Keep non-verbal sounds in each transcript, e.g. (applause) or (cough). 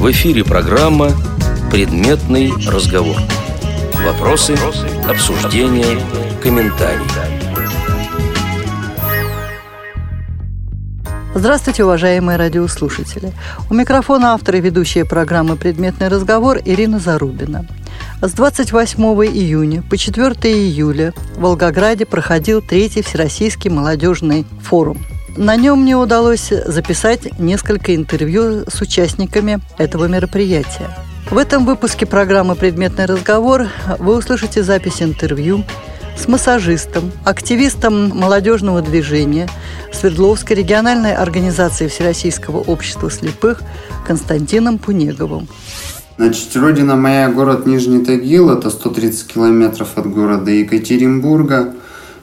В эфире программа «Предметный разговор». Вопросы, обсуждения, комментарии. Здравствуйте, уважаемые радиослушатели. У микрофона автор и ведущая программы «Предметный разговор» Ирина Зарубина. С 28 июня по 4 июля в Волгограде проходил третий Всероссийский молодежный форум. На нем мне удалось записать несколько интервью с участниками этого мероприятия. В этом выпуске программы «Предметный разговор» вы услышите запись интервью с массажистом, активистом молодежного движения Свердловской региональной организации Всероссийского общества слепых Константином Пунеговым. Значит, родина моя город Нижний Тагил, это 130 километров от города Екатеринбурга.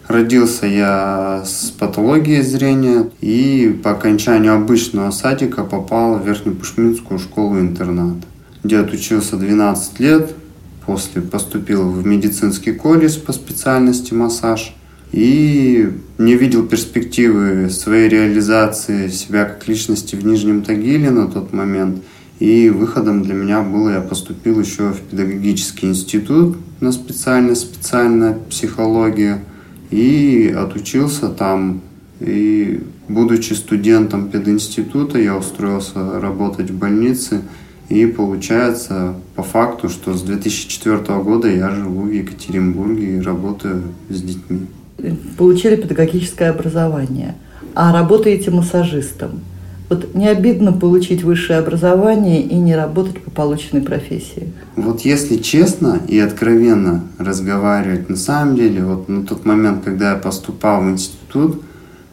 Родился я с патологией зрения и по окончанию обычного садика попал в Верхнепушминскую школу-интернат, где отучился 12 лет, после поступил в медицинский колледж по специальности массаж и не видел перспективы своей реализации себя как личности в Нижнем Тагиле на тот момент – и выходом для меня было, я поступил еще в педагогический институт на специальность, специальная психология. И отучился там. И будучи студентом пединститута, я устроился работать в больнице. И получается по факту, что с 2004 года я живу в Екатеринбурге и работаю с детьми. Получили педагогическое образование, а работаете массажистом. Вот не обидно получить высшее образование и не работать по полученной профессии? Вот если честно и откровенно разговаривать, на самом деле, вот на тот момент, когда я поступал в институт,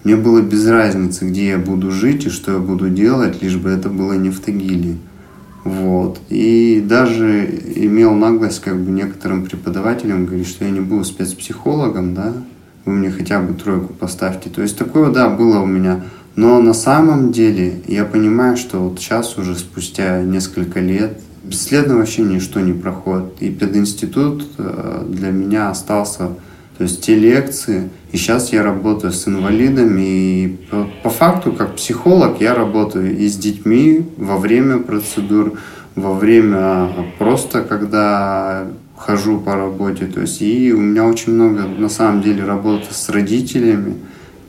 мне было без разницы, где я буду жить и что я буду делать, лишь бы это было не в Тагиле. Вот. И даже имел наглость как бы некоторым преподавателям говорить, что я не буду спецпсихологом, да, вы мне хотя бы тройку поставьте. То есть такое, да, было у меня но на самом деле я понимаю, что вот сейчас уже спустя несколько лет бесследно вообще ничто не проходит. И пединститут э, для меня остался, то есть те лекции. И сейчас я работаю с инвалидами. И по, по факту, как психолог, я работаю и с детьми во время процедур, во время просто, когда хожу по работе. То есть и у меня очень много на самом деле работы с родителями.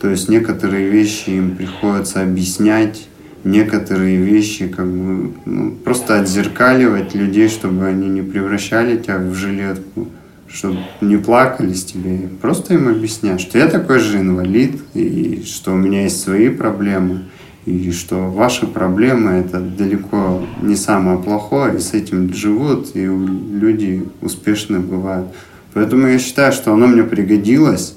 То есть некоторые вещи им приходится объяснять, некоторые вещи как бы ну, просто отзеркаливать людей, чтобы они не превращали тебя в жилетку, чтобы не плакали с тебе. Просто им объяснять, что я такой же инвалид, и что у меня есть свои проблемы, и что ваши проблемы это далеко не самое плохое, и с этим живут, и люди успешны бывают. Поэтому я считаю, что оно мне пригодилось,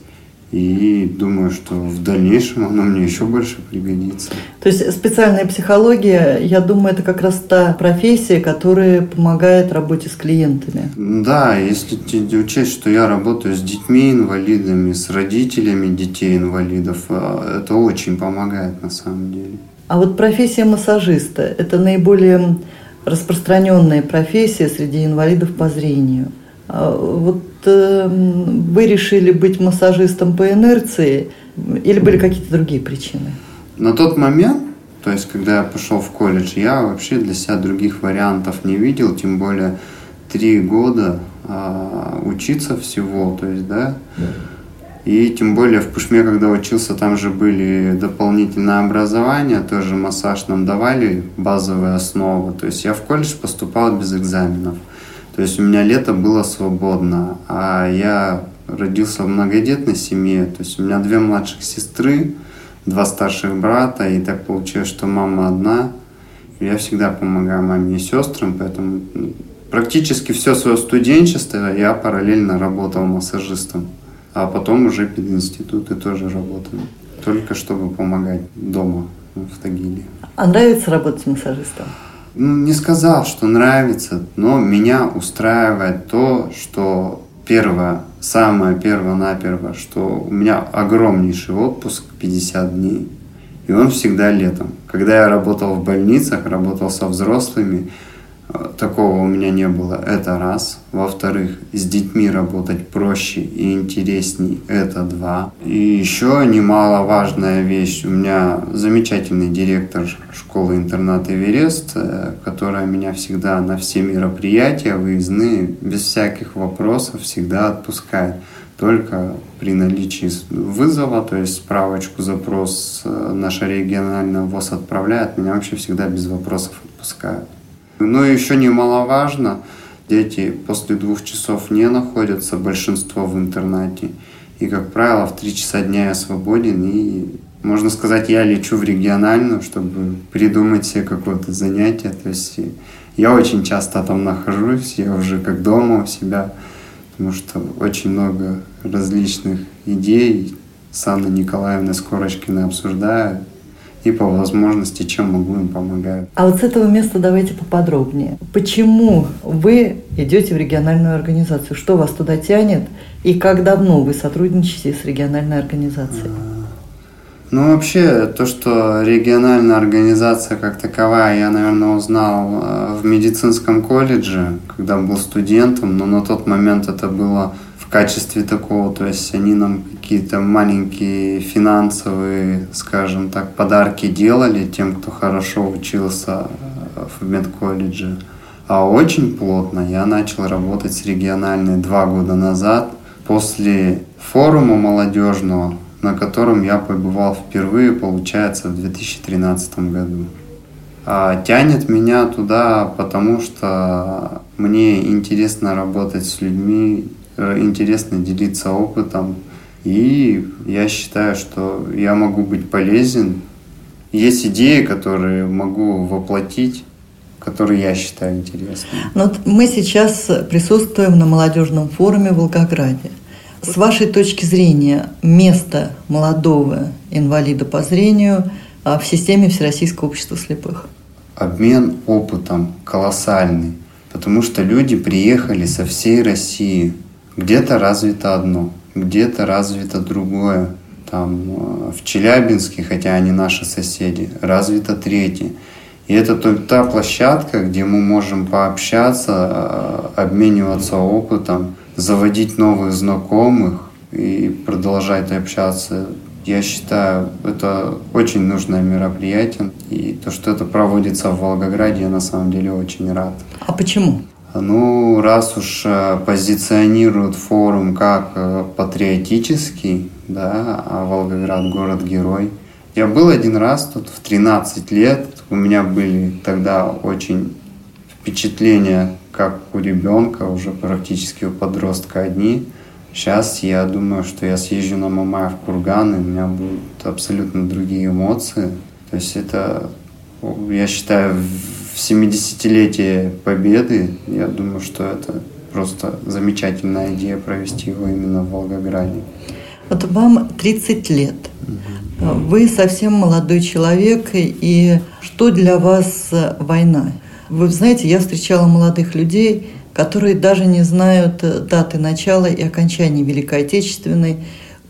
и думаю, что в дальнейшем оно мне еще больше пригодится. То есть специальная психология, я думаю, это как раз та профессия, которая помогает работе с клиентами. Да, если учесть, что я работаю с детьми-инвалидами, с родителями детей-инвалидов, э, это очень помогает на самом деле. А вот профессия массажиста – это наиболее распространенная профессия среди инвалидов по зрению. А вот вы решили быть массажистом по инерции или были какие-то другие причины? На тот момент, то есть когда я пошел в колледж, я вообще для себя других вариантов не видел, тем более три года а, учиться всего, то есть, да, и тем более в Пушме, когда учился, там же были дополнительное образование, тоже массаж нам давали, базовые основы. То есть я в колледж поступал без экзаменов. То есть у меня лето было свободно, а я родился в многодетной семье. То есть у меня две младших сестры, два старших брата, и так получилось, что мама одна. Я всегда помогаю маме и сестрам, поэтому ну, практически все свое студенчество я параллельно работал массажистом. А потом уже пединституты тоже работаю. Только чтобы помогать дома в Тагиле. А нравится работать массажистом? Ну, не сказал, что нравится, но меня устраивает то, что первое, самое первое-наперво, что у меня огромнейший отпуск 50 дней, и он всегда летом. Когда я работал в больницах, работал со взрослыми, Такого у меня не было. Это раз. Во-вторых, с детьми работать проще и интересней. Это два. И еще немаловажная вещь. У меня замечательный директор школы-интерната «Эверест», э, которая меня всегда на все мероприятия выездные, без всяких вопросов, всегда отпускает. Только при наличии вызова, то есть справочку, запрос э, наша региональная ВОЗ отправляет, меня вообще всегда без вопросов отпускают. Но еще немаловажно, дети после двух часов не находятся, большинство в интернате. И, как правило, в три часа дня я свободен, и, можно сказать, я лечу в региональную, чтобы придумать себе какое-то занятие. То есть я очень часто там нахожусь, я уже как дома у себя, потому что очень много различных идей с Анной Николаевной Скорочкиной обсуждаю и по возможности, чем могу им помогаю. А вот с этого места давайте поподробнее. Почему вы идете в региональную организацию? Что вас туда тянет? И как давно вы сотрудничаете с региональной организацией? А, ну, вообще, то, что региональная организация как таковая, я, наверное, узнал э, в медицинском колледже, когда был студентом, но на тот момент это было в качестве такого, то есть они нам какие-то маленькие финансовые, скажем так, подарки делали тем, кто хорошо учился э, в медколледже. А очень плотно я начал работать с региональной два года назад после форума молодежного, на котором я побывал впервые, получается, в 2013 году. А тянет меня туда, потому что мне интересно работать с людьми, интересно делиться опытом. И я считаю, что я могу быть полезен. Есть идеи, которые могу воплотить, которые я считаю интересными. Но мы сейчас присутствуем на молодежном форуме в Волгограде. С вашей точки зрения, место молодого инвалида по зрению а, в системе Всероссийского общества слепых? Обмен опытом колоссальный, потому что люди приехали со всей России – где-то развито одно, где-то развито другое. Там э, в Челябинске, хотя они наши соседи, развито третье. И это только та площадка, где мы можем пообщаться, э, обмениваться опытом, заводить новых знакомых и продолжать общаться. Я считаю, это очень нужное мероприятие. И то, что это проводится в Волгограде, я на самом деле очень рад. А почему? Ну, раз уж э, позиционируют форум как э, патриотический, да, а Волгоград город-герой. Я был один раз тут в 13 лет, у меня были тогда очень впечатления, как у ребенка, уже практически у подростка одни. Сейчас я думаю, что я съезжу на Мамаев курган, и у меня будут абсолютно другие эмоции. То есть это, я считаю, в 70-летие Победы, я думаю, что это просто замечательная идея провести его именно в Волгограде. Вот вам 30 лет. Угу. Вы совсем молодой человек, и что для вас война? Вы знаете, я встречала молодых людей, которые даже не знают даты начала и окончания Великой Отечественной,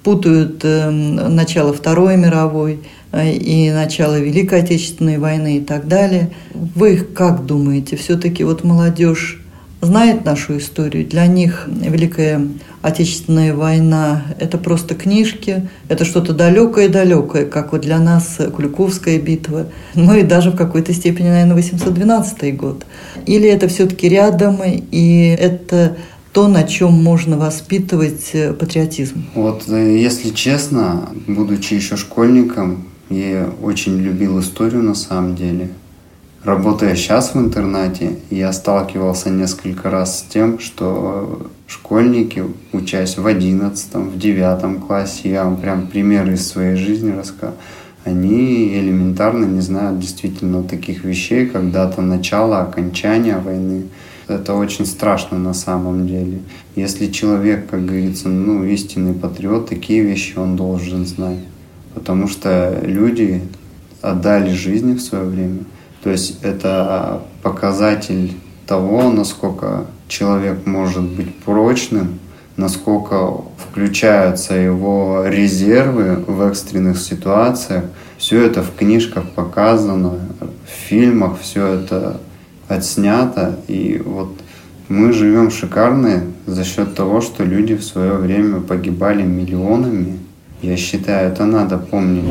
путают эм, начало Второй мировой – Э, и начало Великой Отечественной войны и так далее. Вы как думаете, все-таки вот молодежь знает нашу историю? Для них Великая Отечественная война – это просто книжки, это что-то далекое-далекое, как вот для нас Куликовская битва, ну и даже в какой-то степени, наверное, 812 год. Или это все-таки рядом, и это то, на чем можно воспитывать патриотизм? Вот, э, если честно, будучи еще школьником, я очень любил историю на самом деле. Работая сейчас в интернате, я сталкивался несколько раз с тем, что школьники, учась в одиннадцатом, в девятом классе, я вам прям примеры из своей жизни рассказал, они элементарно не знают действительно таких вещей, как дата начала, окончания войны. Это очень страшно на самом деле. Если человек, как говорится, ну, истинный патриот, такие вещи он должен знать потому что люди отдали жизни в свое время. То есть это показатель того, насколько человек может быть прочным, насколько включаются его резервы в экстренных ситуациях. Все это в книжках показано, в фильмах все это отснято. И вот мы живем шикарно за счет того, что люди в свое время погибали миллионами. Я считаю, это надо помнить.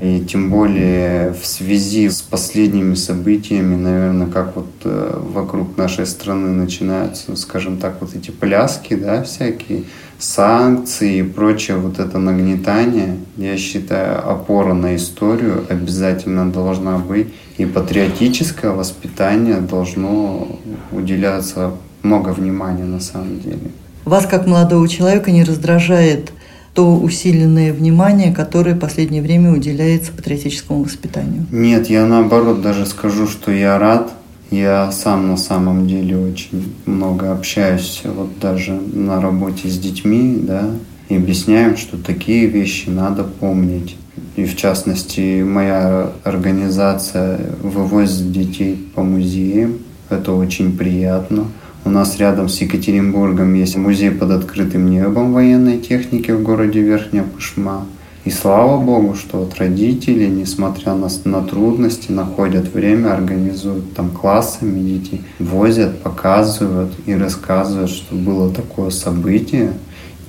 И тем более в связи с последними событиями, наверное, как вот э, вокруг нашей страны начинаются, скажем так, вот эти пляски, да, всякие, санкции и прочее вот это нагнетание, я считаю, опора на историю обязательно должна быть. И патриотическое воспитание должно уделяться много внимания на самом деле. Вас, как молодого человека, не раздражает то усиленное внимание, которое в последнее время уделяется патриотическому воспитанию? Нет, я наоборот даже скажу, что я рад. Я сам на самом деле очень много общаюсь, вот даже на работе с детьми, да, и объясняем, что такие вещи надо помнить. И в частности, моя организация вывозит детей по музеям. Это очень приятно. У нас рядом с Екатеринбургом есть музей под открытым небом военной техники в городе Верхняя Пышма. И слава Богу, что вот родители, несмотря на, на трудности, находят время, организуют там классами детей, возят, показывают и рассказывают, что было такое событие.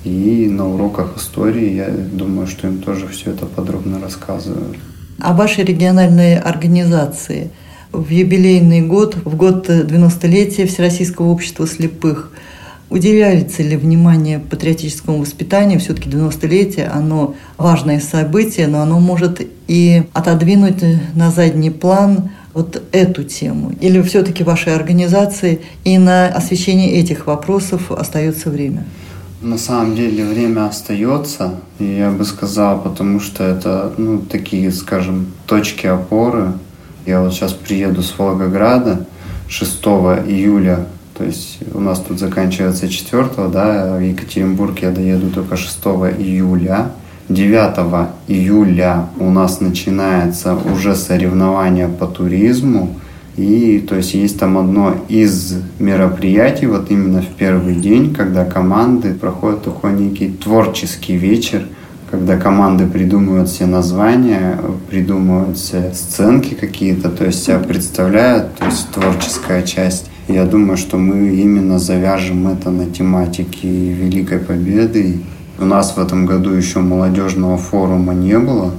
И на уроках истории, я думаю, что им тоже все это подробно рассказывают. А ваши региональные организации – в юбилейный год, в год 90-летия Всероссийского общества слепых, уделяется ли внимание патриотическому воспитанию? Все-таки 90-летие, оно важное событие, но оно может и отодвинуть на задний план вот эту тему? Или все-таки вашей организации и на освещение этих вопросов остается время? На самом деле время остается, я бы сказал, потому что это ну, такие, скажем, точки опоры, я вот сейчас приеду с Волгограда 6 июля, то есть у нас тут заканчивается 4, да, а в Екатеринбург я доеду только 6 июля. 9 июля у нас начинается уже соревнование по туризму. И то есть есть там одно из мероприятий, вот именно в первый день, когда команды проходят такой некий творческий вечер – когда команды придумывают все названия, придумывают все сценки какие-то, то есть себя представляют, то есть творческая часть. Я думаю, что мы именно завяжем это на тематике Великой Победы. У нас в этом году еще молодежного форума не было.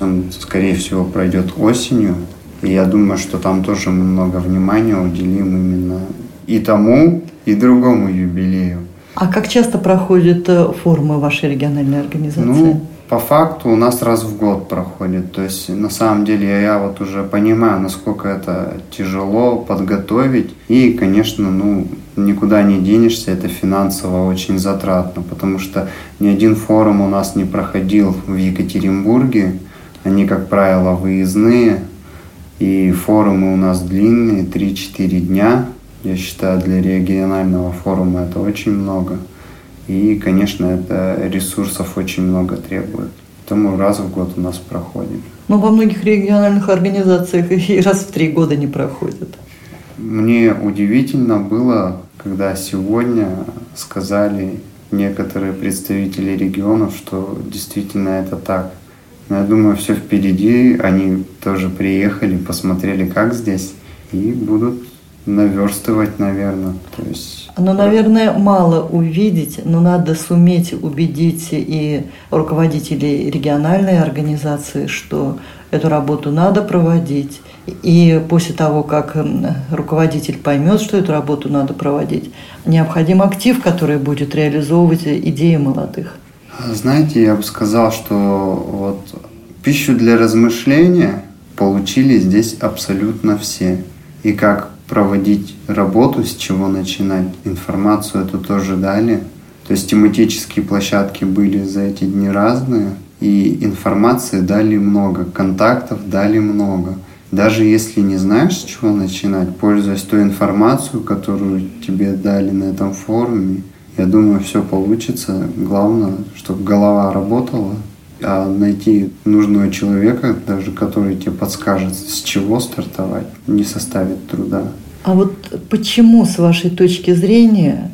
Он, скорее всего, пройдет осенью. И я думаю, что там тоже мы много внимания уделим именно и тому, и другому юбилею. А как часто проходят э, форумы вашей региональной организации? Ну, по факту у нас раз в год проходит. То есть на самом деле я вот уже понимаю, насколько это тяжело подготовить. И, конечно, ну, никуда не денешься, это финансово очень затратно, потому что ни один форум у нас не проходил в Екатеринбурге. Они, как правило, выездные. И форумы у нас длинные, 3-4 дня. Я считаю, для регионального форума это очень много. И, конечно, это ресурсов очень много требует. Поэтому раз в год у нас проходит. Но во многих региональных организациях (laughs) и раз в три года не проходят. Мне удивительно было, когда сегодня сказали некоторые представители регионов, что действительно это так. Но я думаю, все впереди. Они тоже приехали, посмотрели, как здесь, и будут наверстывать, наверное. То есть... Ну, наверное, мало увидеть, но надо суметь убедить и руководителей региональной организации, что эту работу надо проводить. И после того, как руководитель поймет, что эту работу надо проводить, необходим актив, который будет реализовывать идеи молодых. Знаете, я бы сказал, что вот пищу для размышления получили здесь абсолютно все. И как проводить работу, с чего начинать. Информацию эту тоже дали. То есть тематические площадки были за эти дни разные, и информации дали много, контактов дали много. Даже если не знаешь, с чего начинать, пользуясь той информацией, которую тебе дали на этом форуме, я думаю, все получится. Главное, чтобы голова работала, а найти нужного человека, даже который тебе подскажет, с чего стартовать, не составит труда. А вот почему, с вашей точки зрения,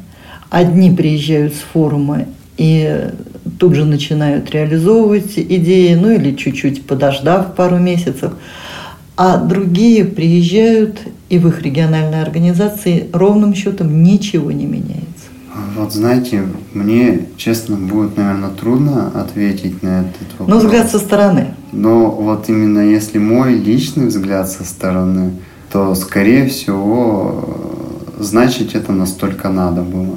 одни приезжают с форума и тут же начинают реализовывать идеи, ну или чуть-чуть подождав пару месяцев, а другие приезжают и в их региональной организации ровным счетом ничего не меняется? Вот знаете, мне, честно, будет, наверное, трудно ответить на этот вопрос. Ну, взгляд со стороны. Но вот именно если мой личный взгляд со стороны, то, скорее всего, значит, это настолько надо было.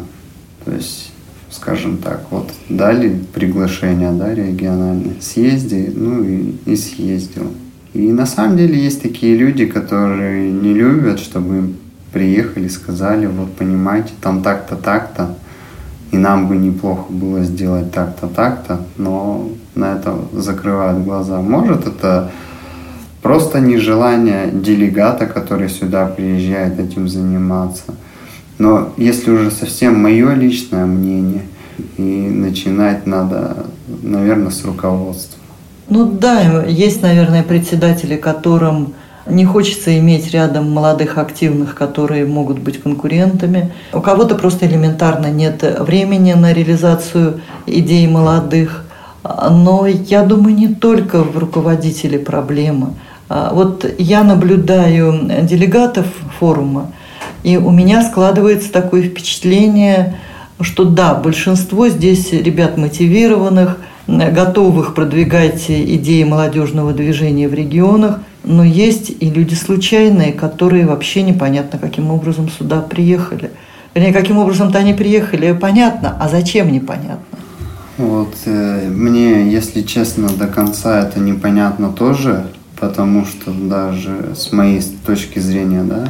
То есть, скажем так, вот дали приглашение, да, региональное, съезди, ну и, и съездил. И на самом деле есть такие люди, которые не любят, чтобы им приехали, сказали, вот понимаете, там так-то, так-то, и нам бы неплохо было сделать так-то, так-то, но на это закрывают глаза. Может, это просто нежелание делегата, который сюда приезжает этим заниматься. Но если уже совсем мое личное мнение, и начинать надо, наверное, с руководства. Ну да, есть, наверное, председатели, которым не хочется иметь рядом молодых активных, которые могут быть конкурентами. У кого-то просто элементарно нет времени на реализацию идей молодых. Но я думаю, не только в руководителе проблема. Вот я наблюдаю делегатов форума, и у меня складывается такое впечатление, что да, большинство здесь ребят мотивированных, готовых продвигать идеи молодежного движения в регионах, но есть и люди случайные, которые вообще непонятно, каким образом сюда приехали. Вернее, каким образом-то они приехали, понятно, а зачем непонятно. Вот э, мне, если честно, до конца это непонятно тоже, потому что даже с моей точки зрения, да,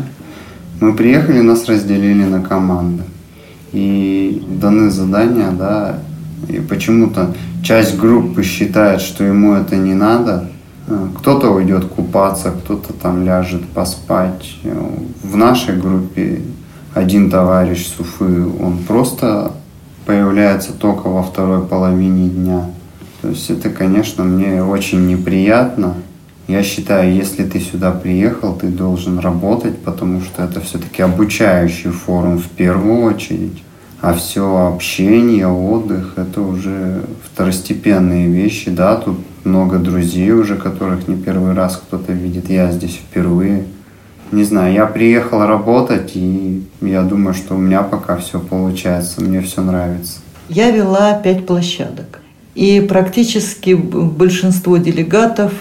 мы приехали, нас разделили на команды. И даны задания, да, и почему-то часть группы считает, что ему это не надо, кто-то уйдет купаться, кто-то там ляжет поспать. В нашей группе один товарищ Суфы, он просто появляется только во второй половине дня. То есть это, конечно, мне очень неприятно. Я считаю, если ты сюда приехал, ты должен работать, потому что это все-таки обучающий форум в первую очередь. А все общение, отдых – это уже второстепенные вещи. Да, тут много друзей уже, которых не первый раз кто-то видит. Я здесь впервые. Не знаю, я приехал работать, и я думаю, что у меня пока все получается, мне все нравится. Я вела пять площадок. И практически большинство делегатов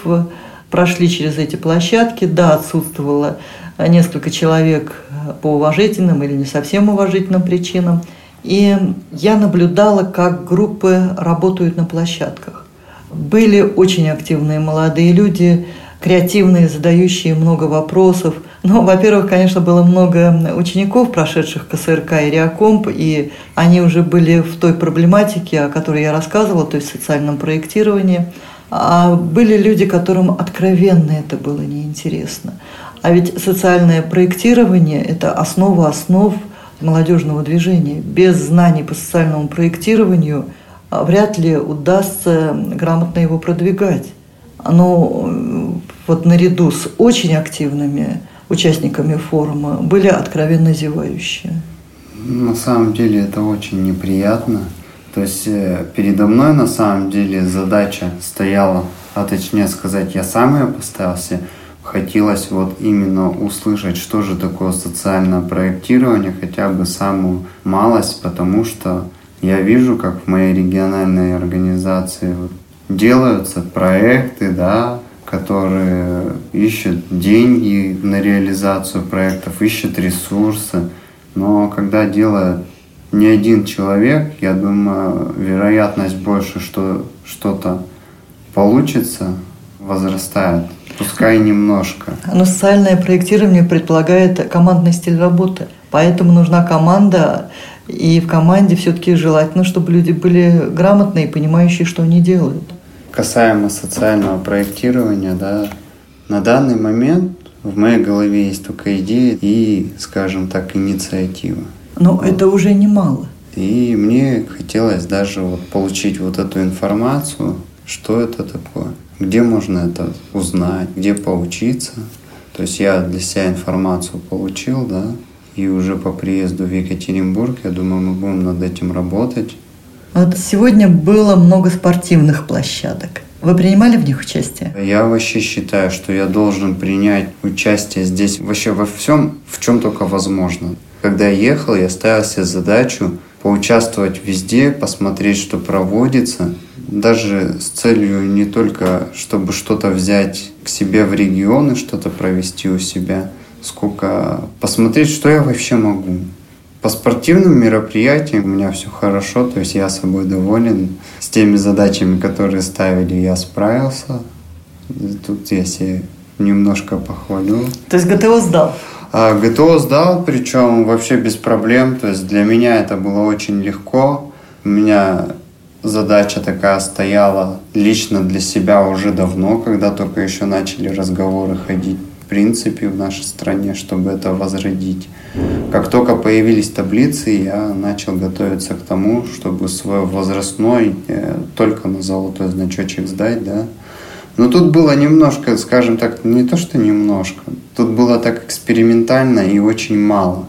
прошли через эти площадки. Да, отсутствовало несколько человек по уважительным или не совсем уважительным причинам – и я наблюдала, как группы работают на площадках. Были очень активные молодые люди, креативные, задающие много вопросов. Ну, во-первых, конечно, было много учеников, прошедших КСРК и Реакомп, и они уже были в той проблематике, о которой я рассказывала, то есть в социальном проектировании. А были люди, которым откровенно это было неинтересно. А ведь социальное проектирование – это основа основ – молодежного движения. Без знаний по социальному проектированию вряд ли удастся грамотно его продвигать. Но вот наряду с очень активными участниками форума были откровенно зевающие. На самом деле это очень неприятно. То есть э, передо мной на самом деле задача стояла, а точнее сказать, я сам ее поставил хотелось вот именно услышать, что же такое социальное проектирование, хотя бы самую малость, потому что я вижу, как в моей региональной организации делаются проекты, да, которые ищут деньги на реализацию проектов, ищут ресурсы. Но когда делает не один человек, я думаю, вероятность больше, что что-то получится, возрастает. Пускай немножко. Но социальное проектирование предполагает командный стиль работы. Поэтому нужна команда, и в команде все-таки желательно, чтобы люди были грамотные и понимающие, что они делают. Касаемо социального проектирования, да, на данный момент в моей голове есть только идея и, скажем так, инициатива. Но вот. это уже немало. И мне хотелось даже вот получить вот эту информацию, что это такое где можно это узнать, где поучиться. То есть я для себя информацию получил, да, и уже по приезду в Екатеринбург, я думаю, мы будем над этим работать. Вот сегодня было много спортивных площадок. Вы принимали в них участие? Я вообще считаю, что я должен принять участие здесь вообще во всем, в чем только возможно. Когда я ехал, я ставил себе задачу поучаствовать везде, посмотреть, что проводится, даже с целью не только, чтобы что-то взять к себе в регионы, что-то провести у себя, сколько посмотреть, что я вообще могу. По спортивным мероприятиям у меня все хорошо, то есть я собой доволен. С теми задачами, которые ставили, я справился. Тут я себе немножко похвалю. То есть ГТО сдал? А, ГТО сдал, причем вообще без проблем. То есть для меня это было очень легко. У меня задача такая стояла лично для себя уже давно, когда только еще начали разговоры ходить принципе в нашей стране, чтобы это возродить. Как только появились таблицы, я начал готовиться к тому, чтобы свой возрастной э, только на золотой значочек сдать, да. Но тут было немножко, скажем так, не то что немножко, тут было так экспериментально и очень мало.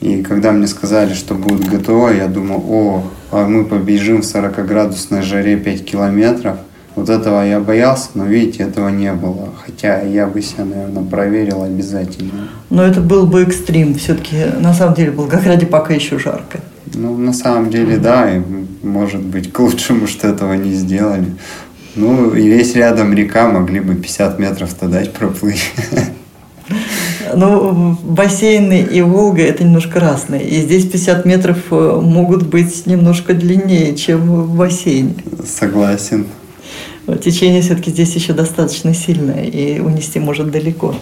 И когда мне сказали, что будет ГТО, я думал, о, а мы побежим в 40-градусной жаре 5 километров. Вот этого я боялся, но видите, этого не было. Хотя я бы себя, наверное, проверил обязательно. Но это был бы экстрим. Все-таки на самом деле в Волгограде пока еще жарко. Ну, на самом деле, да, и может быть к лучшему, что этого не сделали. Ну, и весь рядом река, могли бы 50 метров-то дать проплыть. Ну, бассейны и Волга – это немножко разные. И здесь 50 метров э, могут быть немножко длиннее, чем в бассейне. Согласен. Течение все-таки здесь еще достаточно сильное и унести может далеко.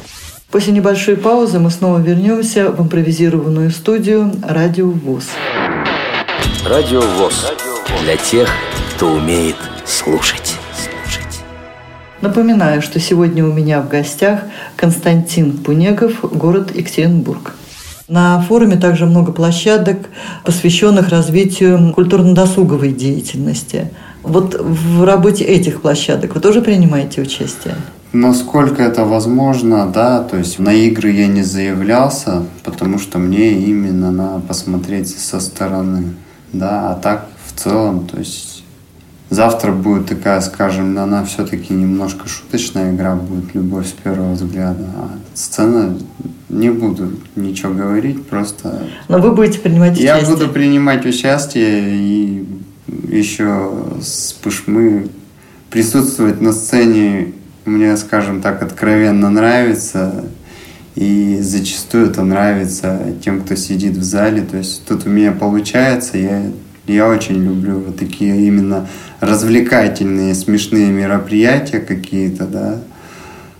После небольшой паузы мы снова вернемся в импровизированную студию «Радио ВОЗ». Радио ВОЗ. Для тех, кто умеет слушать. Напоминаю, что сегодня у меня в гостях Константин Пунегов, город Екатеринбург. На форуме также много площадок, посвященных развитию культурно-досуговой деятельности. Вот в работе этих площадок вы тоже принимаете участие? Насколько это возможно, да, то есть на игры я не заявлялся, потому что мне именно надо посмотреть со стороны, да, а так в целом, то есть Завтра будет такая, скажем, она все-таки немножко шуточная игра будет «Любовь с первого взгляда». А сцена, не буду ничего говорить, просто... Но вы будете принимать участие? Я буду принимать участие и еще с Пышмы присутствовать на сцене мне, скажем так, откровенно нравится. И зачастую это нравится тем, кто сидит в зале. То есть тут у меня получается, я я очень люблю вот такие именно развлекательные, смешные мероприятия какие-то, да.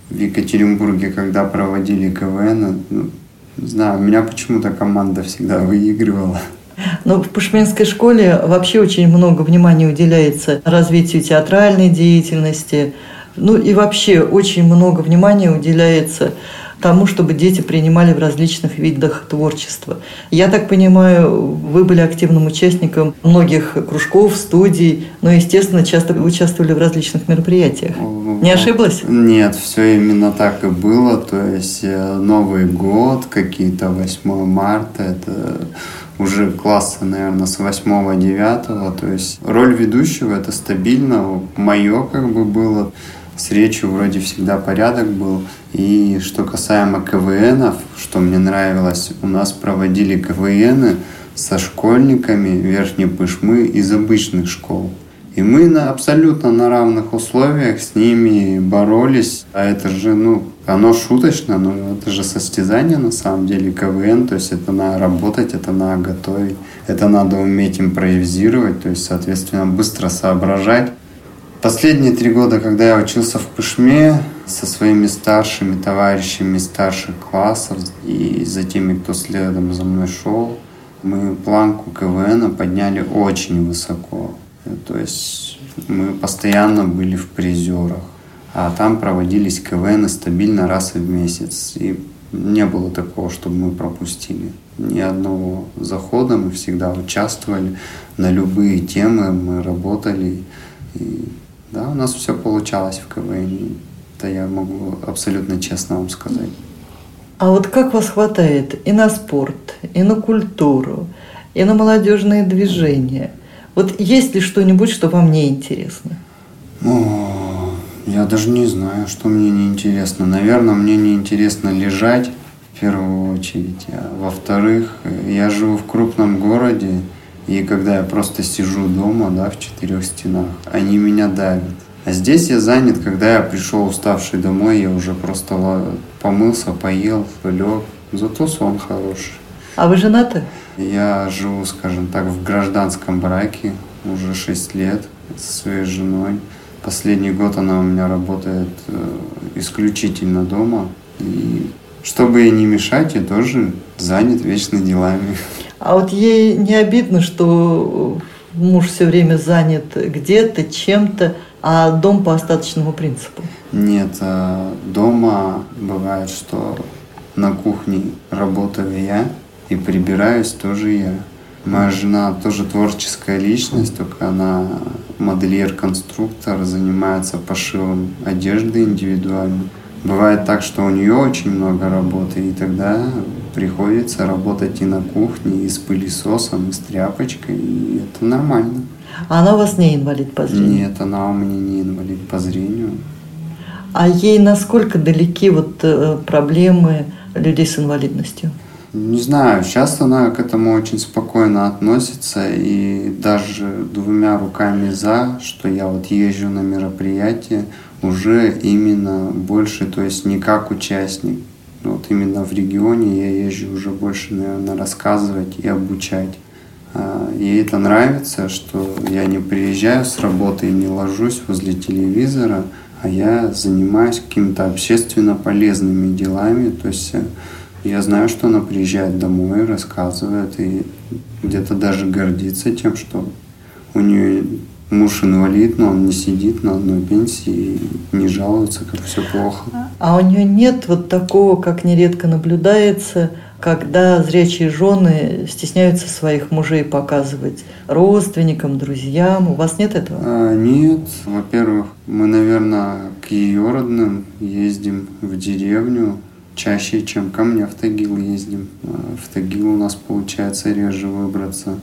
В Екатеринбурге, когда проводили КВН, ну, знаю, у меня почему-то команда всегда выигрывала. Но в Пушменской школе вообще очень много внимания уделяется развитию театральной деятельности. Ну и вообще очень много внимания уделяется тому, чтобы дети принимали в различных видах творчества. Я так понимаю, вы были активным участником многих кружков, студий, но, естественно, часто участвовали в различных мероприятиях. Не ошиблась? Нет, все именно так и было. То есть э, Новый год, какие-то 8 марта, это уже класса, наверное, с 8-9. То есть роль ведущего это стабильно, мое как бы было с речью вроде всегда порядок был. И что касаемо КВНов, что мне нравилось, у нас проводили КВНы со школьниками Верхней Пышмы из обычных школ. И мы на, абсолютно на равных условиях с ними боролись. А это же, ну, оно шуточно, но это же состязание на самом деле КВН. То есть это надо работать, это надо готовить, это надо уметь импровизировать, то есть, соответственно, быстро соображать. Последние три года, когда я учился в Пышме со своими старшими товарищами старших классов и за теми, кто следом за мной шел, мы планку КВН подняли очень высоко. То есть мы постоянно были в призерах. А там проводились КВН стабильно раз в месяц. И не было такого, чтобы мы пропустили ни одного захода. Мы всегда участвовали на любые темы, мы работали. И да, у нас все получалось в КВН. Это я могу абсолютно честно вам сказать. А вот как вас хватает и на спорт, и на культуру, и на молодежные движения? Вот есть ли что-нибудь, что вам не интересно? О, Я даже не знаю, что мне не интересно. Наверное, мне не интересно лежать в первую очередь. А во-вторых, я живу в крупном городе, и когда я просто сижу дома, да, в четырех стенах, они меня давят. А здесь я занят, когда я пришел уставший домой, я уже просто помылся, поел, лег. Зато сон хороший. А вы женаты? Я живу, скажем так, в гражданском браке уже 6 лет со своей женой. Последний год она у меня работает э, исключительно дома. И чтобы ей не мешать, я тоже занят вечно делами. А вот ей не обидно, что муж все время занят где-то, чем-то, а дом по остаточному принципу? Нет, э, дома бывает, что на кухне работаю я, и прибираюсь тоже я. Моя жена тоже творческая личность, только она модельер-конструктор, занимается пошивом одежды индивидуально. Бывает так, что у нее очень много работы, и тогда приходится работать и на кухне, и с пылесосом, и с тряпочкой, и это нормально. А она у вас не инвалид по зрению? Нет, она у меня не инвалид по зрению. А ей насколько далеки вот э, проблемы людей с инвалидностью? Не знаю, сейчас она к этому очень спокойно относится и даже двумя руками за, что я вот езжу на мероприятие уже именно больше, то есть не как участник. Вот именно в регионе я езжу уже больше, наверное, рассказывать и обучать. А, ей это нравится, что я не приезжаю с работы и не ложусь возле телевизора, а я занимаюсь какими-то общественно полезными делами, то есть э, я знаю, что она приезжает домой, рассказывает и где-то даже гордится тем, что у нее муж инвалид, но он не сидит на одной пенсии и не жалуется, как все плохо. А у нее нет вот такого, как нередко наблюдается, когда зрячие жены стесняются своих мужей показывать родственникам, друзьям. У вас нет этого? А, нет. Во-первых, мы, наверное, к ее родным ездим в деревню, чаще, чем ко мне в Тагил ездим. А в Тагил у нас получается реже выбраться.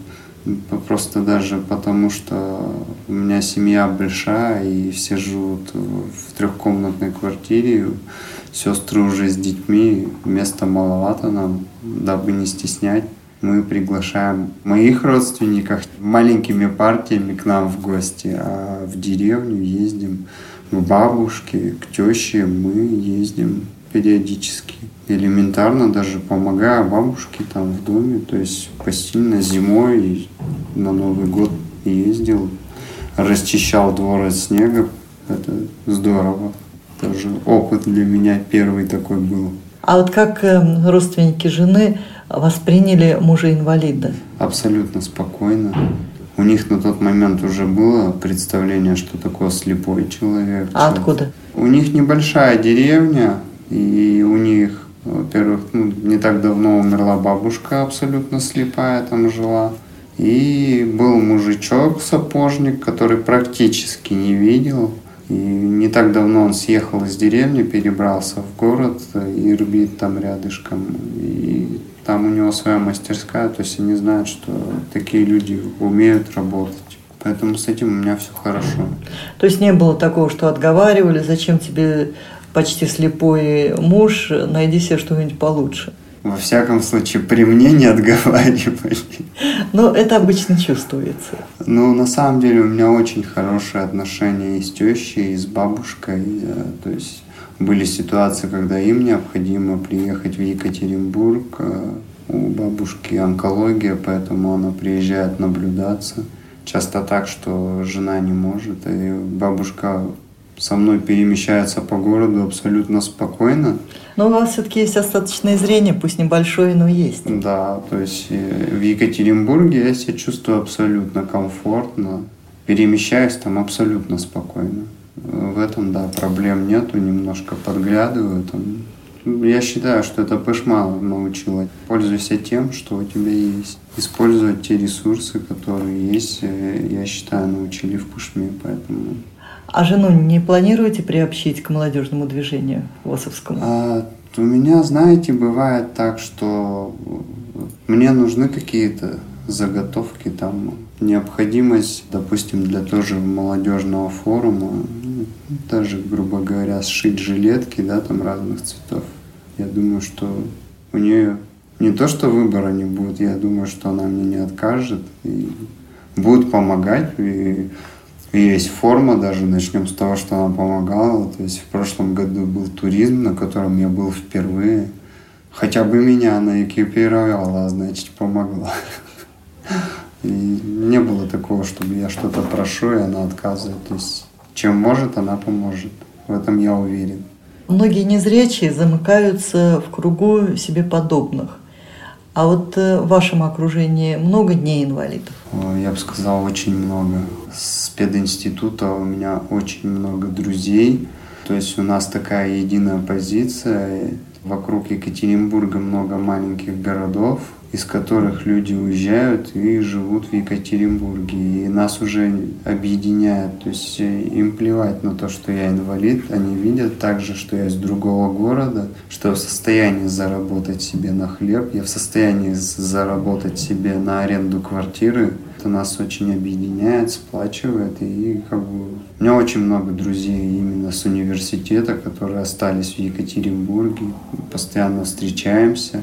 Просто даже потому, что у меня семья большая, и все живут в трехкомнатной квартире. Сестры уже с детьми, места маловато нам, дабы не стеснять. Мы приглашаем моих родственников маленькими партиями к нам в гости, а в деревню ездим к бабушке, к теще мы ездим периодически. Элементарно даже помогаю бабушке там в доме, то есть постельно зимой на Новый год ездил, расчищал двор от снега. Это здорово. Тоже опыт для меня первый такой был. А вот как эм, родственники жены восприняли мужа-инвалида? Абсолютно спокойно. У них на тот момент уже было представление, что такое слепой человек. А откуда? У них небольшая деревня, и у них, во-первых, ну, не так давно умерла бабушка абсолютно слепая, там жила. И был мужичок, сапожник, который практически не видел. И не так давно он съехал из деревни, перебрался в город, Ирбит там рядышком. И там у него своя мастерская, то есть они знают, что такие люди умеют работать. Поэтому с этим у меня все хорошо. То есть не было такого, что отговаривали, зачем тебе почти слепой муж, найди себе что-нибудь получше. Во всяком случае, при мне не отговаривали. Но это обычно чувствуется. Ну, на самом деле, у меня очень хорошие отношения и с тещей, и с бабушкой. Э, то есть были ситуации, когда им необходимо приехать в Екатеринбург. Э, у бабушки онкология, поэтому она приезжает наблюдаться. Часто так, что жена не может, и бабушка со мной перемещается по городу абсолютно спокойно. Но у вас все-таки есть остаточное зрение, пусть небольшое, но есть. Да, то есть э, в Екатеринбурге я себя чувствую абсолютно комфортно, перемещаюсь там абсолютно спокойно. В этом, да, проблем нету, немножко подглядываю там. Я считаю, что это Пышма научила. Пользуйся тем, что у тебя есть. Использовать те ресурсы, которые есть, э, я считаю, научили в Пышме, поэтому а жену не планируете приобщить к молодежному движению ВОСовскому? А, у меня, знаете, бывает так, что мне нужны какие-то заготовки, там необходимость, допустим, для тоже молодежного форума, даже, грубо говоря, сшить жилетки, да, там разных цветов. Я думаю, что у нее не то, что выбора не будет, я думаю, что она мне не откажет и будет помогать. И, и есть форма, даже начнем с того, что она помогала. То есть в прошлом году был туризм, на котором я был впервые. Хотя бы меня она экипировала, а значит помогла. И не было такого, чтобы я что-то прошу, и она отказывает. То есть чем может, она поможет. В этом я уверен. Многие незрячие замыкаются в кругу себе подобных. А вот э, в вашем окружении много дней инвалидов? Я бы сказал, очень много. С пединститута у меня очень много друзей. То есть у нас такая единая позиция. Вокруг Екатеринбурга много маленьких городов, из которых люди уезжают и живут в Екатеринбурге. И нас уже объединяет. То есть э, им плевать на то, что я инвалид. Они видят также, что я из другого города, что я в состоянии заработать себе на хлеб, я в состоянии заработать себе на аренду квартиры. Это нас очень объединяет, сплачивает. И как бы у меня очень много друзей именно с университета, которые остались в Екатеринбурге. Постоянно встречаемся.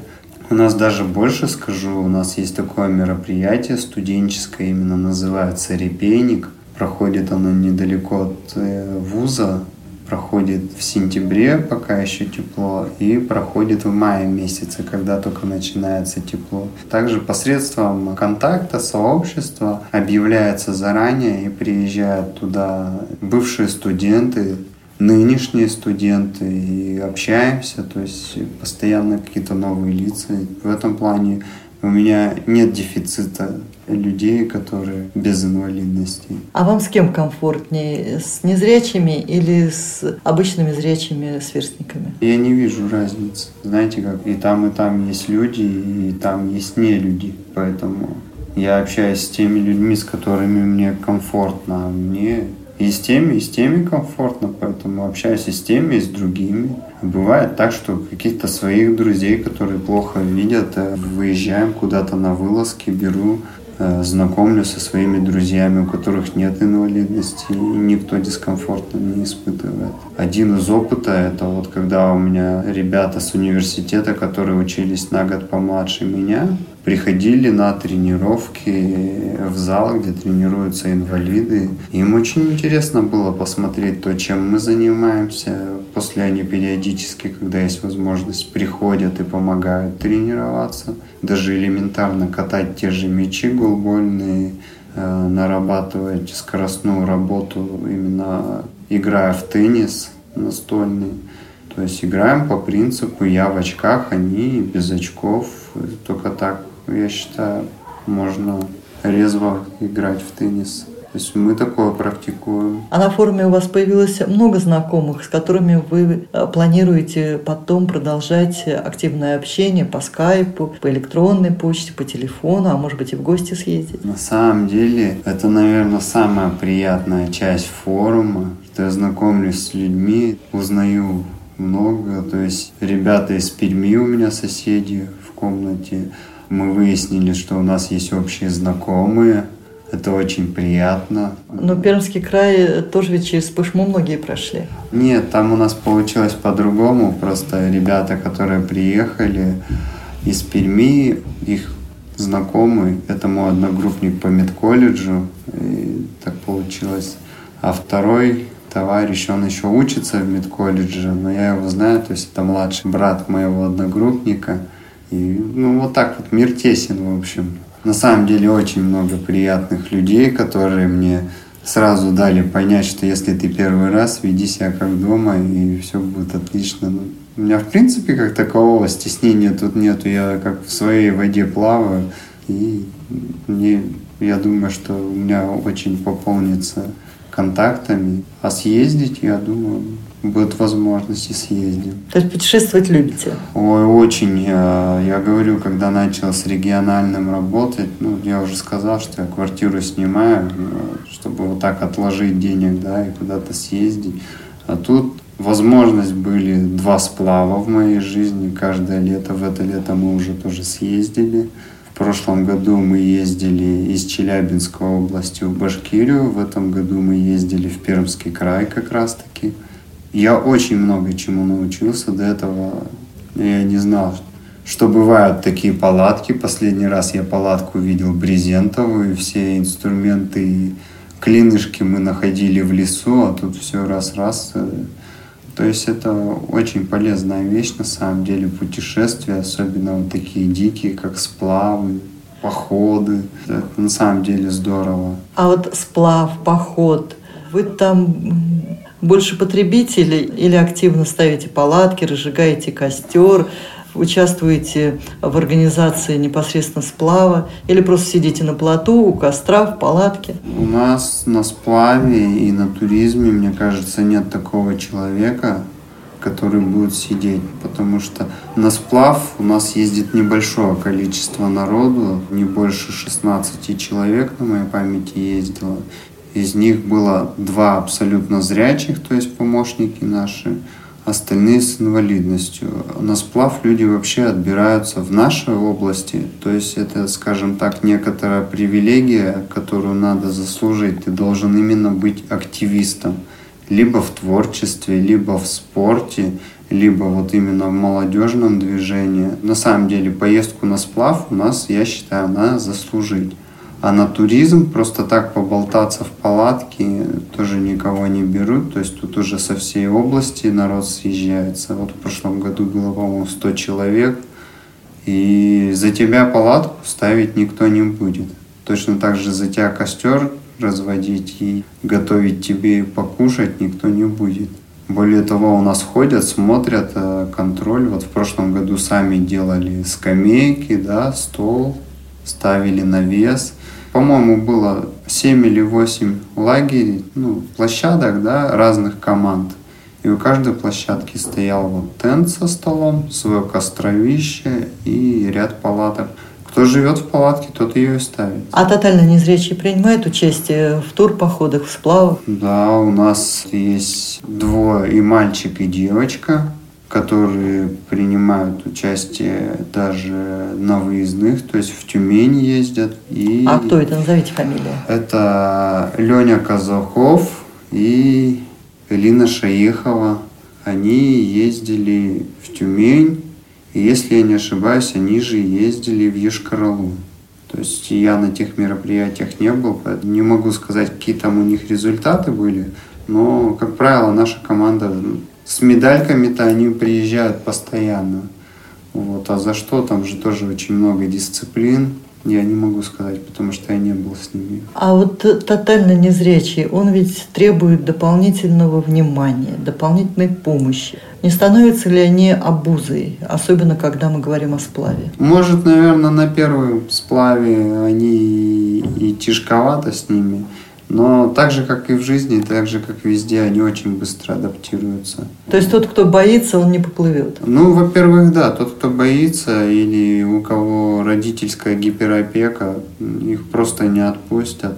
У нас даже больше скажу, у нас есть такое мероприятие студенческое, именно называется «Репейник». Проходит оно недалеко от э, вуза, проходит в сентябре, пока еще тепло, и проходит в мае месяце, когда только начинается тепло. Также посредством контакта, сообщества объявляется заранее и приезжают туда бывшие студенты, нынешние студенты и общаемся, то есть постоянно какие-то новые лица. В этом плане у меня нет дефицита людей, которые без инвалидности. А вам с кем комфортнее? С незрячими или с обычными зрячими сверстниками? Я не вижу разницы. Знаете, как и там, и там есть люди, и там есть не люди. Поэтому я общаюсь с теми людьми, с которыми мне комфортно, а мне и с теми, и с теми комфортно, поэтому общаюсь и с теми, и с другими. Бывает так, что каких-то своих друзей, которые плохо видят, э, выезжаем куда-то на вылазки, беру, э, знакомлю со своими друзьями, у которых нет инвалидности, и никто дискомфорта не испытывает. Один из опыта – это вот когда у меня ребята с университета, которые учились на год помладше меня, приходили на тренировки в зал, где тренируются инвалиды. Им очень интересно было посмотреть то, чем мы занимаемся. После они периодически, когда есть возможность, приходят и помогают тренироваться. Даже элементарно катать те же мячи голбольные, э, нарабатывать скоростную работу, именно играя в теннис настольный. То есть играем по принципу я в очках, они без очков, только так я считаю, можно резво играть в теннис. То есть мы такое практикуем. А на форуме у вас появилось много знакомых, с которыми вы э, планируете потом продолжать активное общение по скайпу, по электронной почте, по телефону, а может быть и в гости съездить? На самом деле, это, наверное, самая приятная часть форума, что я знакомлюсь с людьми, узнаю много. То есть ребята из Перми у меня соседи в комнате, мы выяснили, что у нас есть общие знакомые. Это очень приятно. Но Пермский край тоже ведь через Пышму многие прошли. Нет, там у нас получилось по-другому. Просто ребята, которые приехали из Перми, их знакомый, это мой одногруппник по медколледжу. И так получилось. А второй товарищ, он еще учится в медколледже, но я его знаю, то есть это младший брат моего одногруппника – и, ну, вот так вот, мир тесен, в общем. На самом деле очень много приятных людей, которые мне сразу дали понять, что если ты первый раз, веди себя как дома, и все будет отлично. Ну, у меня, в принципе, как такового стеснения тут нету. Я как в своей воде плаваю, и мне, я думаю, что у меня очень пополнится контактами. А съездить, я думаю, будет возможность и съездим. То есть путешествовать любите? Ой, очень. Э, я говорю, когда начал с региональным работать, ну, я уже сказал, что я квартиру снимаю, э, чтобы вот так отложить денег, да, и куда-то съездить. А тут возможность были два сплава в моей жизни каждое лето. В это лето мы уже тоже съездили. В В прошлом году мы ездили из Челябинской области в Башкирию, в этом году мы ездили в Пермский край как раз-таки. Я очень много чему научился до этого. Я не знал, что бывают такие палатки. Последний раз я палатку видел брезентовую, все инструменты и клинышки мы находили в лесу, а тут все раз-раз. То есть это очень полезная вещь на самом деле, путешествия, особенно вот такие дикие, как сплавы, походы. Это на самом деле здорово. А вот сплав, поход, вы там больше потребители или активно ставите палатки, разжигаете костер, участвуете в организации непосредственно сплава или просто сидите на плоту, у костра, в палатке? У нас на сплаве и на туризме, мне кажется, нет такого человека, который будет сидеть, потому что на сплав у нас ездит небольшое количество народу, не больше 16 человек на моей памяти ездило. Из них было два абсолютно зрячих, то есть помощники наши, остальные с инвалидностью. На сплав люди вообще отбираются в нашей области, то есть это, скажем так, некоторая привилегия, которую надо заслужить. Ты должен именно быть активистом, либо в творчестве, либо в спорте, либо вот именно в молодежном движении. На самом деле поездку на сплав у нас, я считаю, надо заслужить. А на туризм просто так поболтаться в палатке тоже никого не берут. То есть тут уже со всей области народ съезжается. Вот в прошлом году было, по-моему, 100 человек. И за тебя палатку ставить никто не будет. Точно так же за тебя костер разводить и готовить тебе покушать никто не будет. Более того, у нас ходят, смотрят э, контроль. Вот в прошлом году сами делали скамейки, да, стол, ставили навес – по-моему, было 7 или 8 лагерей, ну, площадок, да, разных команд. И у каждой площадки стоял вот тент со столом, свое костровище и ряд палаток. Кто живет в палатке, тот ее и ставит. А тотально незрячие принимают участие в турпоходах, в сплавах? Да, у нас есть двое, и мальчик, и девочка которые принимают участие даже на выездных, то есть в Тюмень ездят. И а кто это? Назовите фамилию. Это Леня Казахов и Элина Шаехова. Они ездили в Тюмень, и если я не ошибаюсь, они же ездили в Ешкаралу. То есть я на тех мероприятиях не был, поэтому не могу сказать, какие там у них результаты были. Но, как правило, наша команда с медальками-то они приезжают постоянно. Вот. А за что? Там же тоже очень много дисциплин. Я не могу сказать, потому что я не был с ними. А вот тотально незрячий, он ведь требует дополнительного внимания, дополнительной помощи. Не становятся ли они обузой, особенно когда мы говорим о сплаве? Может, наверное, на первом сплаве они и тяжковато с ними. Но так же, как и в жизни, так же, как везде, они очень быстро адаптируются. То есть тот, кто боится, он не поплывет? Ну, во-первых, да, тот, кто боится или у кого родительская гиперопека, их просто не отпустят.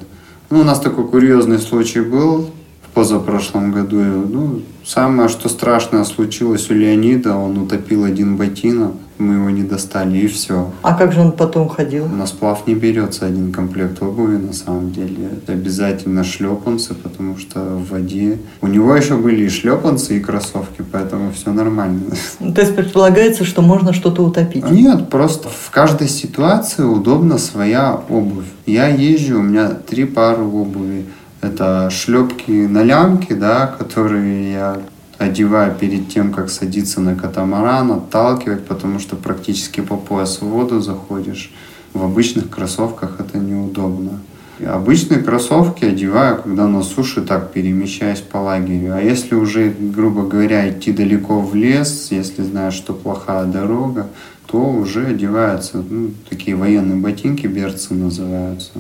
Ну, у нас такой курьезный случай был в позапрошлом году. Ну, самое, что страшное случилось у Леонида, он утопил один ботинок мы его не достали, и все. А как же он потом ходил? На сплав не берется один комплект обуви, на самом деле. Это обязательно шлепанцы, потому что в воде... У него еще были и шлепанцы, и кроссовки, поэтому все нормально. Ну, то есть предполагается, что можно что-то утопить? Нет, просто в каждой ситуации удобна своя обувь. Я езжу, у меня три пары обуви. Это шлепки на лямке, да, которые я одевая перед тем, как садиться на катамаран, отталкивать, потому что практически по пояс в воду заходишь. В обычных кроссовках это неудобно. И обычные кроссовки одеваю, когда на суше так перемещаюсь по лагерю. А если уже, грубо говоря, идти далеко в лес, если знаешь, что плохая дорога, то уже одеваются ну, такие военные ботинки, берцы называются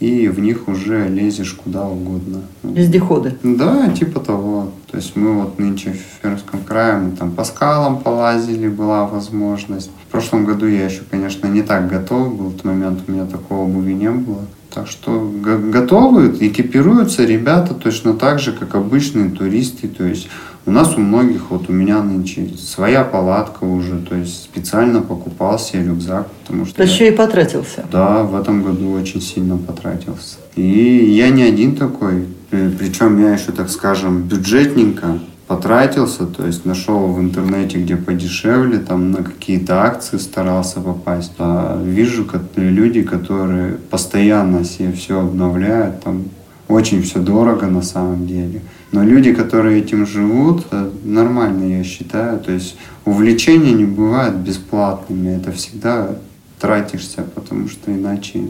и в них уже лезешь куда угодно. Вездеходы? Да, типа того. То есть мы вот нынче в Пермском крае, мы там по скалам полазили, была возможность. В прошлом году я еще, конечно, не так готов был, в тот момент у меня такого обуви не было. Так что готовы, экипируются ребята точно так же, как обычные туристы. То есть у нас у многих, вот у меня нынче своя палатка уже, то есть специально покупал себе рюкзак, потому что... Да еще и потратился. Да, в этом году очень сильно потратился. И я не один такой, причем я еще, так скажем, бюджетненько потратился, то есть нашел в интернете, где подешевле, там на какие-то акции старался попасть. А вижу как люди, которые постоянно себе все обновляют, там очень все дорого на самом деле. Но люди, которые этим живут, нормально, я считаю. То есть увлечения не бывают бесплатными. Это всегда тратишься, потому что иначе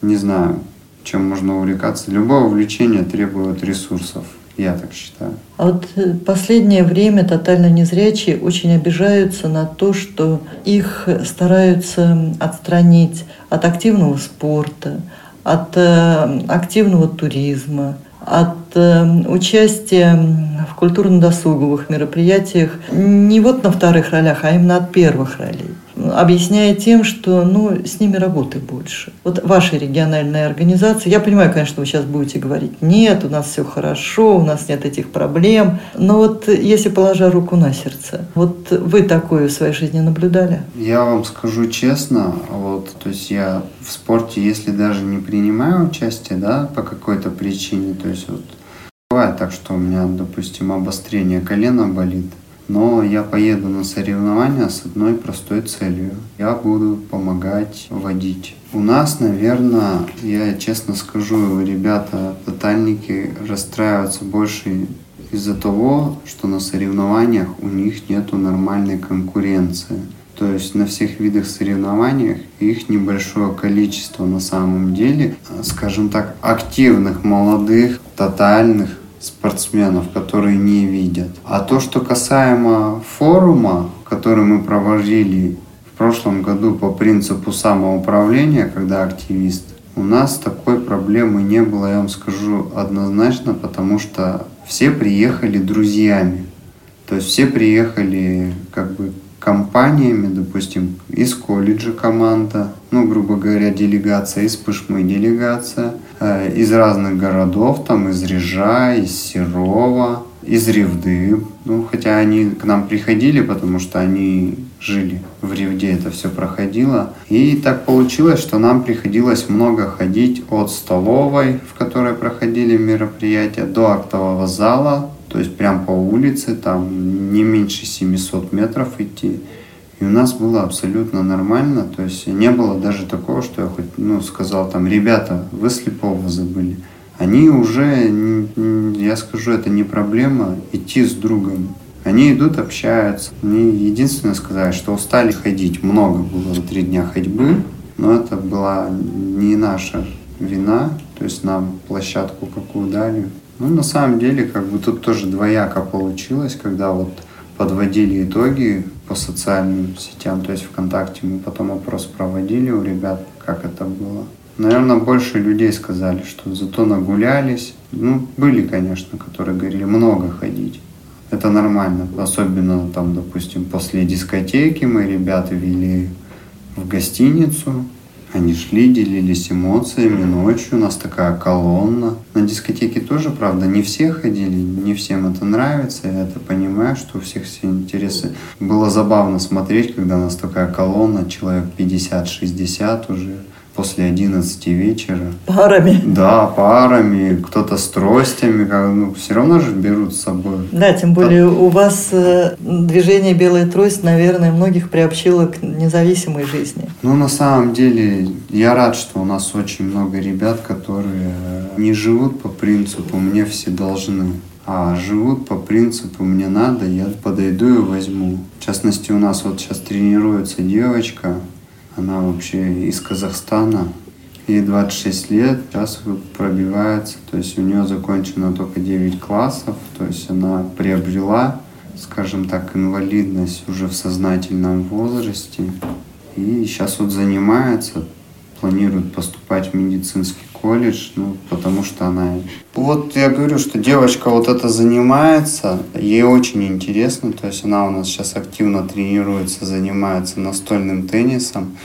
не знаю, чем можно увлекаться. Любое увлечение требует ресурсов. Я так считаю. А вот э, последнее время тотально незрячие очень обижаются на то, что их стараются отстранить от активного спорта, от э, активного туризма, от э, участия в культурно-досуговых мероприятиях не вот на вторых ролях, а именно от первых ролей объясняя тем, что ну, с ними работы больше. Вот ваша региональная организация, я понимаю, конечно, вы сейчас будете говорить, нет, у нас все хорошо, у нас нет этих проблем, но вот если положа руку на сердце, вот вы такое в своей жизни наблюдали? Я вам скажу честно, вот, то есть я в спорте, если даже не принимаю участие, да, по какой-то причине, то есть вот бывает так, что у меня, допустим, обострение колена болит, но я поеду на соревнования с одной простой целью. Я буду помогать водить. У нас, наверное, я честно скажу, ребята, тотальники расстраиваются больше из-за того, что на соревнованиях у них нету нормальной конкуренции. То есть на всех видах соревнованиях их небольшое количество на самом деле, скажем так, активных, молодых, тотальных спортсменов, которые не видят. А то, что касаемо форума, который мы проводили в прошлом году по принципу самоуправления, когда активист, у нас такой проблемы не было, я вам скажу однозначно, потому что все приехали друзьями. То есть все приехали как бы компаниями, допустим, из колледжа команда, ну, грубо говоря, делегация, из Пышмы делегация, из разных городов, там, из Режа, из Серова, из Ревды. Ну, хотя они к нам приходили, потому что они жили в Ревде, это все проходило. И так получилось, что нам приходилось много ходить от столовой, в которой проходили мероприятия, до актового зала, то есть прям по улице, там не меньше 700 метров идти. И у нас было абсолютно нормально, то есть не было даже такого, что я хоть, ну, сказал там, ребята, вы слепого забыли. Они уже, я скажу, это не проблема идти с другом. Они идут, общаются. Они единственное сказали, что устали ходить. Много было три дня ходьбы, но это была не наша вина. То есть нам площадку какую дали, ну, на самом деле, как бы тут тоже двояко получилось, когда вот подводили итоги по социальным сетям, то есть ВКонтакте мы потом опрос проводили у ребят, как это было. Наверное, больше людей сказали, что зато нагулялись. Ну, были, конечно, которые говорили, много ходить. Это нормально. Особенно там, допустим, после дискотеки мы ребята вели в гостиницу, они шли, делились эмоциями. Ночью у нас такая колонна. На дискотеке тоже, правда, не все ходили, не всем это нравится. Я это понимаю, что у всех все интересы. Было забавно смотреть, когда у нас такая колонна, человек 50-60 уже после 11 вечера. Парами? Да, парами, кто-то с тростями, как, ну, все равно же берут с собой. Да, тем более да. у вас э, движение «Белая трость», наверное, многих приобщило к независимой жизни. Ну, на самом деле, я рад, что у нас очень много ребят, которые не живут по принципу «мне все должны», а живут по принципу «мне надо, я подойду и возьму». В частности, у нас вот сейчас тренируется девочка, она вообще из Казахстана. Ей 26 лет, сейчас пробивается, то есть у нее закончено только 9 классов, то есть она приобрела, скажем так, инвалидность уже в сознательном возрасте. И сейчас вот занимается, планирует поступать в медицинский колледж, ну, потому что она... Вот я говорю, что девочка вот это занимается, ей очень интересно, то есть она у нас сейчас активно тренируется, занимается настольным теннисом.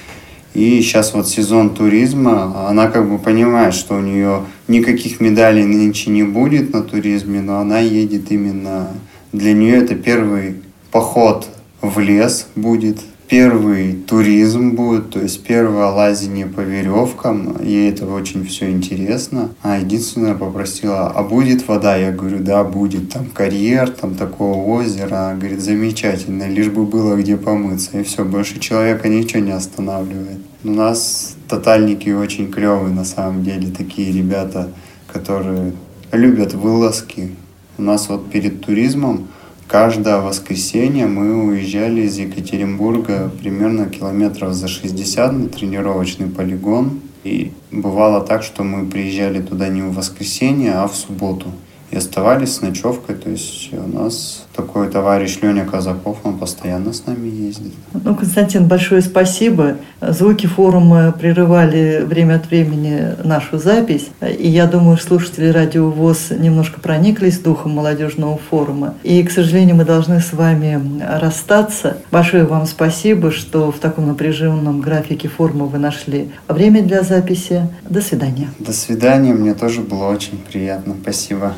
И сейчас вот сезон туризма, она как бы понимает, что у нее никаких медалей нынче не будет на туризме, но она едет именно... Для нее это первый поход в лес будет, первый туризм будет, то есть первое лазение по веревкам. Ей это очень все интересно. А единственное попросила, а будет вода? Я говорю, да, будет. Там карьер, там такого озера. Она говорит, замечательно, лишь бы было где помыться. И все, больше человека ничего не останавливает. У нас тотальники очень клевые на самом деле. Такие ребята, которые любят вылазки. У нас вот перед туризмом Каждое воскресенье мы уезжали из Екатеринбурга примерно километров за 60 на тренировочный полигон. И бывало так, что мы приезжали туда не в воскресенье, а в субботу и оставались с ночевкой. То есть у нас такой товарищ Леня Казаков, он постоянно с нами ездит. Ну, Константин, большое спасибо. Звуки форума прерывали время от времени нашу запись. И я думаю, слушатели радио ВОЗ немножко прониклись духом молодежного форума. И, к сожалению, мы должны с вами расстаться. Большое вам спасибо, что в таком напряженном графике форума вы нашли время для записи. До свидания. До свидания. Мне тоже было очень приятно. Спасибо.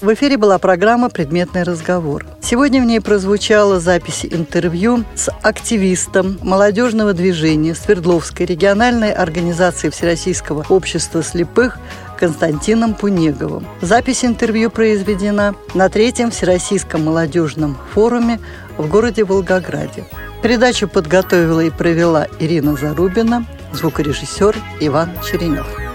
В эфире была программа «Предметный разговор». Сегодня в ней прозвучала запись интервью с активистом молодежного движения Свердловской региональной организации Всероссийского общества слепых Константином Пунеговым. Запись интервью произведена на третьем Всероссийском молодежном форуме в городе Волгограде. Передачу подготовила и провела Ирина Зарубина, звукорежиссер Иван Черенев.